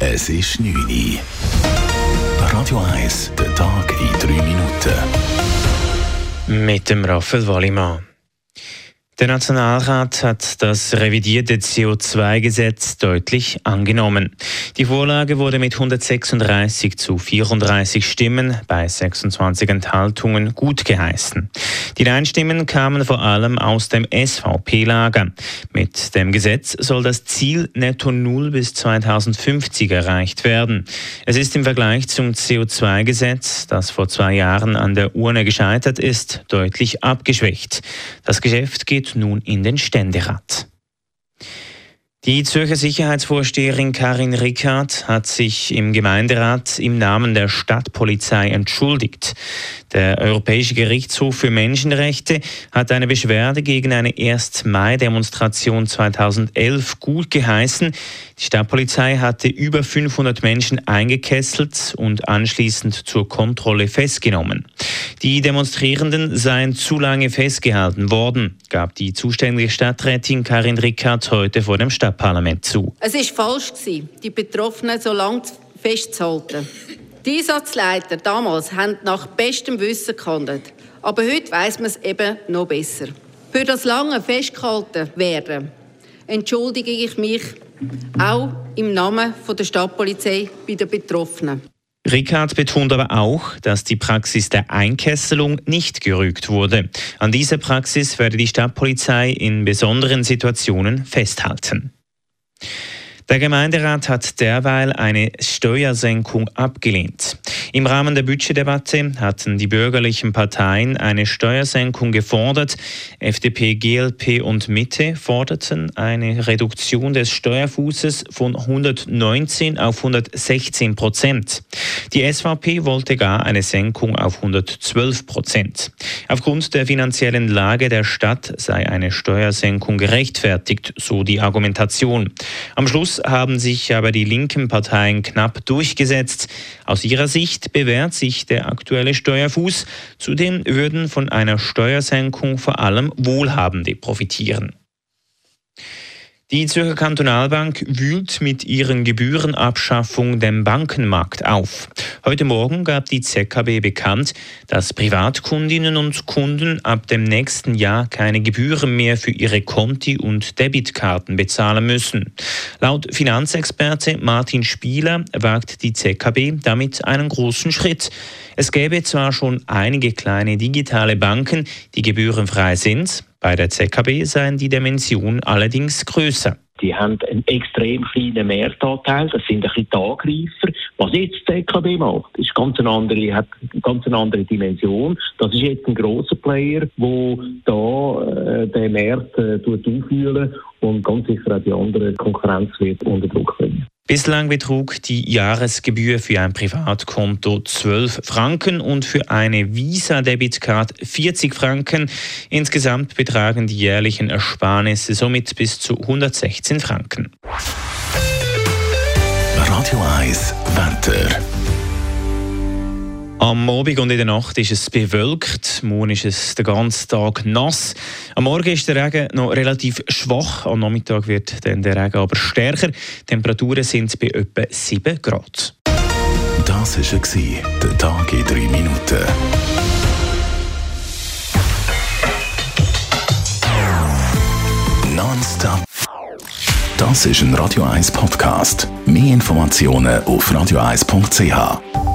Es ist 9 Uhr. Radio 1, der Tag in 3 Minuten. Mit dem Raphael Wallimann. Der Nationalrat hat das revidierte CO2-Gesetz deutlich angenommen. Die Vorlage wurde mit 136 zu 34 Stimmen bei 26 Enthaltungen gut geheißen. Die Nein-Stimmen kamen vor allem aus dem SVP-Lager. Mit dem Gesetz soll das Ziel Netto Null bis 2050 erreicht werden. Es ist im Vergleich zum CO2-Gesetz, das vor zwei Jahren an der Urne gescheitert ist, deutlich abgeschwächt. Das Geschäft geht nun in den Ständerat. Die Zürcher Sicherheitsvorsteherin Karin Rickard hat sich im Gemeinderat im Namen der Stadtpolizei entschuldigt. Der Europäische Gerichtshof für Menschenrechte hat eine Beschwerde gegen eine 1. Mai-Demonstration 2011 gut geheißen. Die Stadtpolizei hatte über 500 Menschen eingekesselt und anschließend zur Kontrolle festgenommen. Die Demonstrierenden seien zu lange festgehalten worden, gab die zuständige Stadträtin Karin Rickard heute vor dem Stadtparlament zu. Es ist falsch die Betroffenen so lange festzuhalten. Die Einsatzleiter damals haben nach bestem Wissen gehandelt. Aber heute weiß man es eben noch besser. Für das lange festgehalten werden entschuldige ich mich auch im Namen der Stadtpolizei bei den Betroffenen. Rickard betont aber auch, dass die Praxis der Einkesselung nicht gerügt wurde. An dieser Praxis werde die Stadtpolizei in besonderen Situationen festhalten. Der Gemeinderat hat derweil eine Steuersenkung abgelehnt. Im Rahmen der Budgetdebatte hatten die bürgerlichen Parteien eine Steuersenkung gefordert. FDP, GLP und Mitte forderten eine Reduktion des Steuerfußes von 119 auf 116 Prozent. Die SVP wollte gar eine Senkung auf 112 Prozent. Aufgrund der finanziellen Lage der Stadt sei eine Steuersenkung gerechtfertigt, so die Argumentation. Am Schluss haben sich aber die linken Parteien knapp durchgesetzt. Aus ihrer Sicht bewährt sich der aktuelle Steuerfuß. Zudem würden von einer Steuersenkung vor allem Wohlhabende profitieren. Die Zürcher Kantonalbank wühlt mit ihren Gebührenabschaffung den Bankenmarkt auf. Heute Morgen gab die ZKB bekannt, dass Privatkundinnen und Kunden ab dem nächsten Jahr keine Gebühren mehr für ihre Konti und Debitkarten bezahlen müssen. Laut Finanzexperte Martin Spieler wagt die ZKB damit einen großen Schritt. Es gäbe zwar schon einige kleine digitale Banken, die gebührenfrei sind, bei der ZKB seien die Dimensionen allerdings größer. Die haben einen extrem kleinen Mehrtanteil, das sind ein bisschen die Angreifer. Was jetzt die ZKB macht, ist ganz eine andere, hat ganz eine andere Dimension. Das ist jetzt ein grosser Player, der da äh, den Markt äh, aufwühlen und ganz sicher auch die andere Konkurrenz wird unter Druck bringen. Bislang betrug die Jahresgebühr für ein Privatkonto 12 Franken und für eine Visa-Debitcard 40 Franken. Insgesamt betragen die jährlichen Ersparnisse somit bis zu 116 Franken. Radio 1 Wetter. Am Abend und in der Nacht ist es bewölkt. Morgen ist es den ganzen Tag nass. Am Morgen ist der Regen noch relativ schwach. Am Nachmittag wird dann der Regen aber stärker. Die Temperaturen sind bei etwa 7 Grad. Das war der Tag in 3 Minuten. Nonstop. Das ist ein Radio 1 Podcast. Mehr Informationen auf radio1.ch.